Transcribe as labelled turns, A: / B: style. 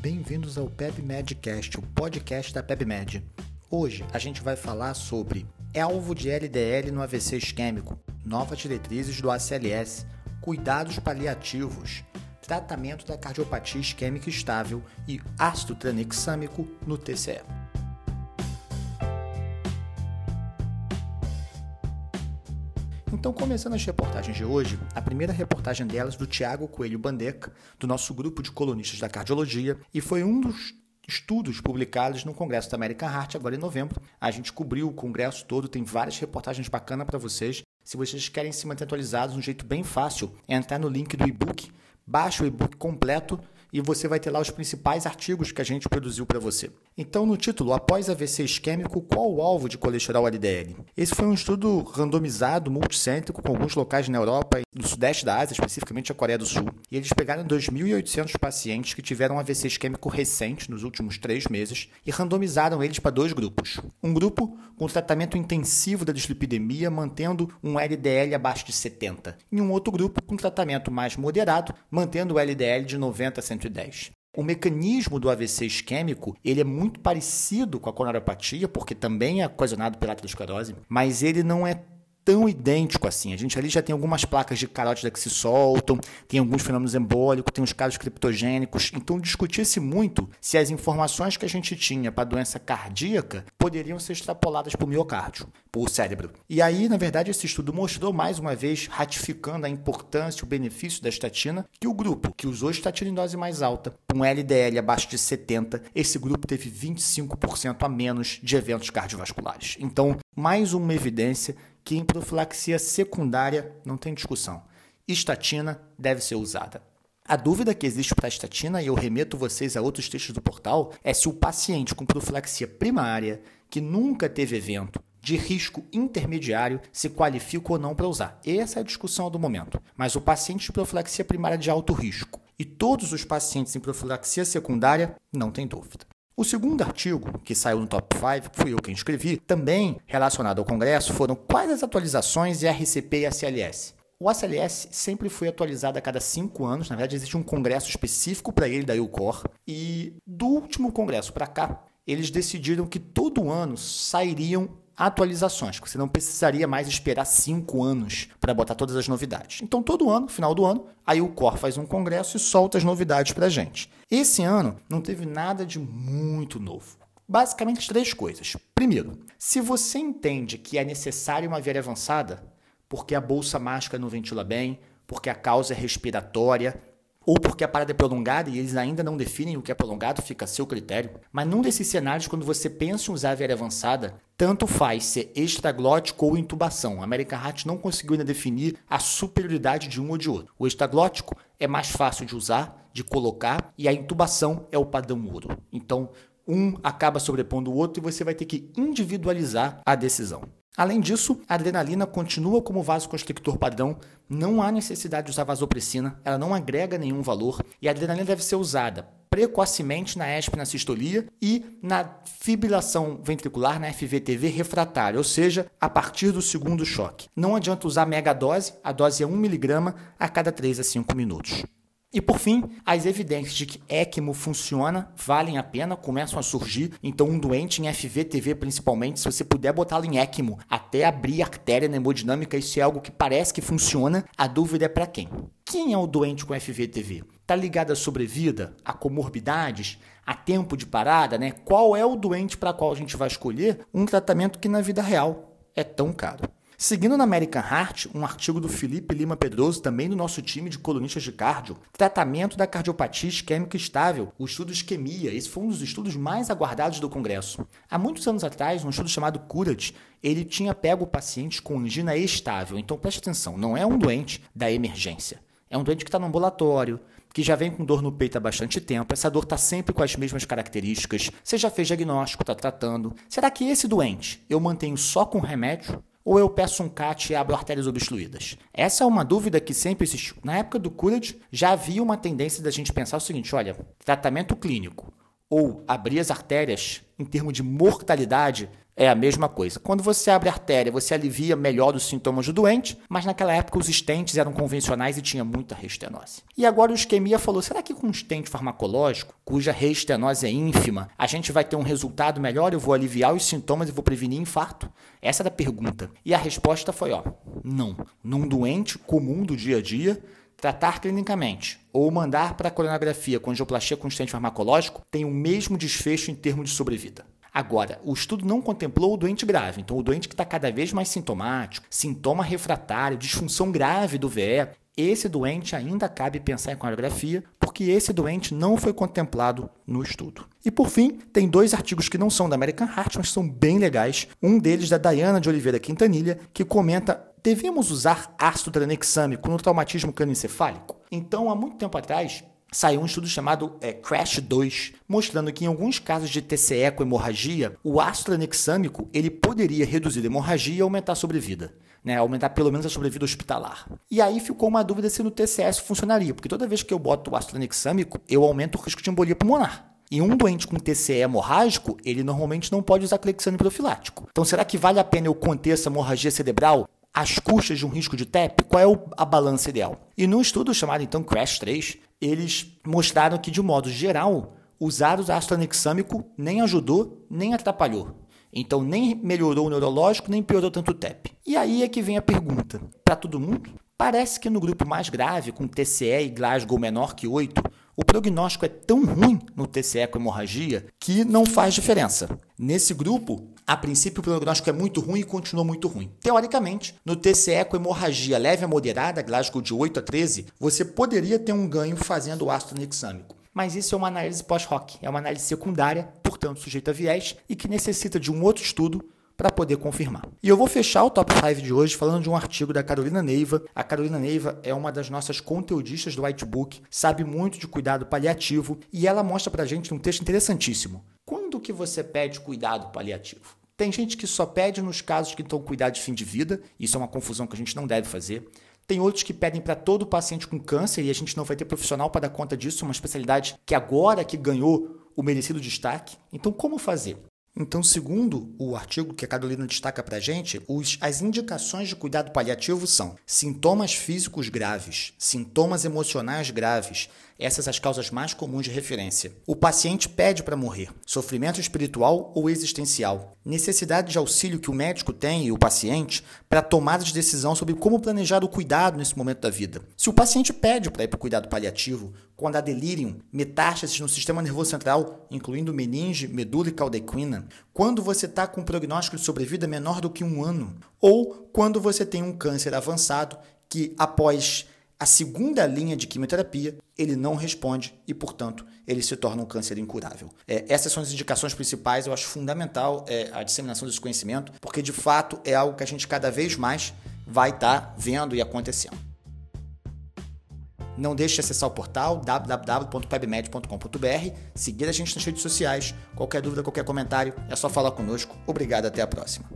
A: Bem-vindos ao PebMedcast, o podcast da PebMed. Hoje a gente vai falar sobre alvo de LDL no AVC isquêmico, novas diretrizes do ACLS, cuidados paliativos, tratamento da cardiopatia isquêmica estável e ácido tranexâmico no TCE. Então, começando as reportagens de hoje, a primeira reportagem delas do Tiago Coelho Bandeca, do nosso grupo de colunistas da cardiologia, e foi um dos estudos publicados no Congresso da American Heart agora em novembro. A gente cobriu o congresso todo, tem várias reportagens bacanas para vocês. Se vocês querem se manter atualizados, um jeito bem fácil é entrar no link do e-book, baixa o e-book completo e você vai ter lá os principais artigos que a gente produziu para você. Então, no título, após AVC isquêmico, qual o alvo de colesterol LDL? Esse foi um estudo randomizado, multicêntrico, com alguns locais na Europa e no sudeste da Ásia, especificamente a Coreia do Sul. E eles pegaram 2.800 pacientes que tiveram AVC isquêmico recente, nos últimos três meses, e randomizaram eles para dois grupos. Um grupo com tratamento intensivo da dislipidemia, mantendo um LDL abaixo de 70. E um outro grupo com tratamento mais moderado, mantendo o LDL de 90 a 110. O mecanismo do AVC isquêmico ele é muito parecido com a coronariopatia, porque também é ocasionado pela aterosclerose, mas ele não é tão idêntico assim. A gente ali já tem algumas placas de carótida que se soltam, tem alguns fenômenos embólicos, tem os casos criptogênicos. Então discutia-se muito se as informações que a gente tinha para a doença cardíaca poderiam ser extrapoladas para o miocárdio, para o cérebro. E aí, na verdade, esse estudo mostrou mais uma vez, ratificando a importância o benefício da estatina, que o grupo que usou estatina em dose mais alta, com LDL abaixo de 70, esse grupo teve 25% a menos de eventos cardiovasculares. Então, mais uma evidência que em profilaxia secundária não tem discussão. Estatina deve ser usada. A dúvida que existe para a estatina, e eu remeto vocês a outros textos do portal, é se o paciente com profilaxia primária, que nunca teve evento, de risco intermediário se qualifica ou não para usar. Essa é a discussão do momento. Mas o paciente de profilaxia primária de alto risco e todos os pacientes em profilaxia secundária, não tem dúvida. O segundo artigo, que saiu no Top 5, fui eu quem escrevi, também relacionado ao Congresso, foram quais as atualizações de RCP e ACLS. O ACLS sempre foi atualizado a cada cinco anos, na verdade existe um congresso específico para ele da UCOR, e do último congresso para cá, eles decidiram que todo ano sairiam atualizações, você não precisaria mais esperar cinco anos para botar todas as novidades. Então, todo ano, final do ano, aí o Core faz um congresso e solta as novidades para a gente. Esse ano não teve nada de muito novo. Basicamente, três coisas. Primeiro, se você entende que é necessária uma viária avançada, porque a bolsa mágica não ventila bem, porque a causa é respiratória, ou porque a parada é prolongada e eles ainda não definem o que é prolongado, fica a seu critério. Mas num desses cenários, quando você pensa em usar a viária avançada, tanto faz ser extraglótico ou intubação. A American Heart não conseguiu ainda definir a superioridade de um ou de outro. O extraglótico é mais fácil de usar, de colocar, e a intubação é o padrão ouro. Então, um acaba sobrepondo o outro e você vai ter que individualizar a decisão. Além disso, a adrenalina continua como vasoconstrictor padrão, não há necessidade de usar vasopressina, ela não agrega nenhum valor e a adrenalina deve ser usada precocemente na ESP na sistolia e na fibrilação ventricular, na FVTV refratária, ou seja, a partir do segundo choque. Não adianta usar megadose, a dose é 1mg a cada 3 a 5 minutos. E por fim, as evidências de que ECMO funciona valem a pena, começam a surgir. Então, um doente em FVTV, principalmente, se você puder botá-lo em ECMO até abrir artéria na hemodinâmica, isso é algo que parece que funciona. A dúvida é para quem? Quem é o doente com FVTV? Está ligado à sobrevida, a comorbidades, a tempo de parada, né? Qual é o doente para qual a gente vai escolher um tratamento que na vida real é tão caro? Seguindo na American Heart, um artigo do Felipe Lima Pedroso, também do nosso time de colunistas de cardio, tratamento da cardiopatia isquêmica estável, o estudo isquemia. Esse foi um dos estudos mais aguardados do Congresso. Há muitos anos atrás, um estudo chamado CURAT, ele tinha pego pacientes com angina estável. Então preste atenção, não é um doente da emergência. É um doente que está no ambulatório, que já vem com dor no peito há bastante tempo, essa dor está sempre com as mesmas características, você já fez diagnóstico, está tratando. Será que esse doente eu mantenho só com remédio? Ou eu peço um CAT e abro artérias obstruídas? Essa é uma dúvida que sempre existiu. Na época do CURAD, já havia uma tendência da gente pensar o seguinte: olha, tratamento clínico ou abrir as artérias em termos de mortalidade é a mesma coisa. Quando você abre a artéria, você alivia melhor os sintomas do doente, mas naquela época os stents eram convencionais e tinha muita restenose. E agora o isquemia falou: será que com um stent farmacológico, cuja restenose é ínfima, a gente vai ter um resultado melhor? Eu vou aliviar os sintomas e vou prevenir infarto? Essa era a pergunta. E a resposta foi: ó, não. Num doente comum do dia a dia, tratar clinicamente ou mandar para a coronografia com angioplastia com stent farmacológico tem o mesmo desfecho em termos de sobrevida. Agora, o estudo não contemplou o doente grave, então o doente que está cada vez mais sintomático, sintoma refratário, disfunção grave do VE, esse doente ainda cabe pensar em coreografia, porque esse doente não foi contemplado no estudo. E por fim, tem dois artigos que não são da American Heart, mas são bem legais. Um deles da Diana de Oliveira Quintanilha, que comenta devemos usar ácido tranexâmico no traumatismo crânioencefálico? Então, há muito tempo atrás, saiu um estudo chamado é, CRASH 2, mostrando que em alguns casos de TCE com hemorragia, o ácido ele poderia reduzir a hemorragia e aumentar a sobrevida. Né, aumentar pelo menos a sobrevida hospitalar. E aí ficou uma dúvida se no TCS funcionaria, porque toda vez que eu boto o ácido eu aumento o risco de embolia pulmonar. E um doente com TCE hemorrágico, ele normalmente não pode usar clexane profilático. Então, será que vale a pena eu conter essa hemorragia cerebral às custas de um risco de TEP? Qual é a balança ideal? E no estudo chamado então CRASH 3, eles mostraram que, de modo geral, usar o ácido anexâmico nem ajudou nem atrapalhou. Então, nem melhorou o neurológico, nem piorou tanto o TEP. E aí é que vem a pergunta: para todo mundo? Parece que no grupo mais grave, com TCE e Glasgow menor que 8, o prognóstico é tão ruim no TCE com hemorragia que não faz diferença. Nesse grupo, a princípio o prognóstico é muito ruim e continua muito ruim. Teoricamente, no TCE com hemorragia leve a moderada, Glasgow de 8 a 13, você poderia ter um ganho fazendo o ácido anexâmico. Mas isso é uma análise pós-hoc, é uma análise secundária, portanto sujeita a viés e que necessita de um outro estudo para poder confirmar. E eu vou fechar o top 5 de hoje falando de um artigo da Carolina Neiva. A Carolina Neiva é uma das nossas conteudistas do Whitebook, sabe muito de cuidado paliativo e ela mostra para a gente um texto interessantíssimo. Quando que você pede cuidado paliativo? Tem gente que só pede nos casos que estão cuidado de fim de vida, isso é uma confusão que a gente não deve fazer. Tem outros que pedem para todo paciente com câncer e a gente não vai ter profissional para dar conta disso, uma especialidade que agora que ganhou o merecido destaque. Então, como fazer? Então, segundo o artigo que a Carolina destaca para a gente, os, as indicações de cuidado paliativo são sintomas físicos graves, sintomas emocionais graves, essas as causas mais comuns de referência. O paciente pede para morrer, sofrimento espiritual ou existencial, necessidade de auxílio que o médico tem e o paciente para tomada de decisão sobre como planejar o cuidado nesse momento da vida. Se o paciente pede para ir para o cuidado paliativo, quando há delírio, metástases no sistema nervoso central, incluindo meninge, medula e caldequina, quando você está com um prognóstico de sobrevida menor do que um ano, ou quando você tem um câncer avançado que, após a segunda linha de quimioterapia, ele não responde e, portanto, ele se torna um câncer incurável. É, essas são as indicações principais, eu acho fundamental é, a disseminação desse conhecimento, porque de fato é algo que a gente cada vez mais vai estar tá vendo e acontecendo. Não deixe de acessar o portal www.pebmed.com.br, seguir a gente nas redes sociais. Qualquer dúvida, qualquer comentário, é só falar conosco. Obrigado, até a próxima.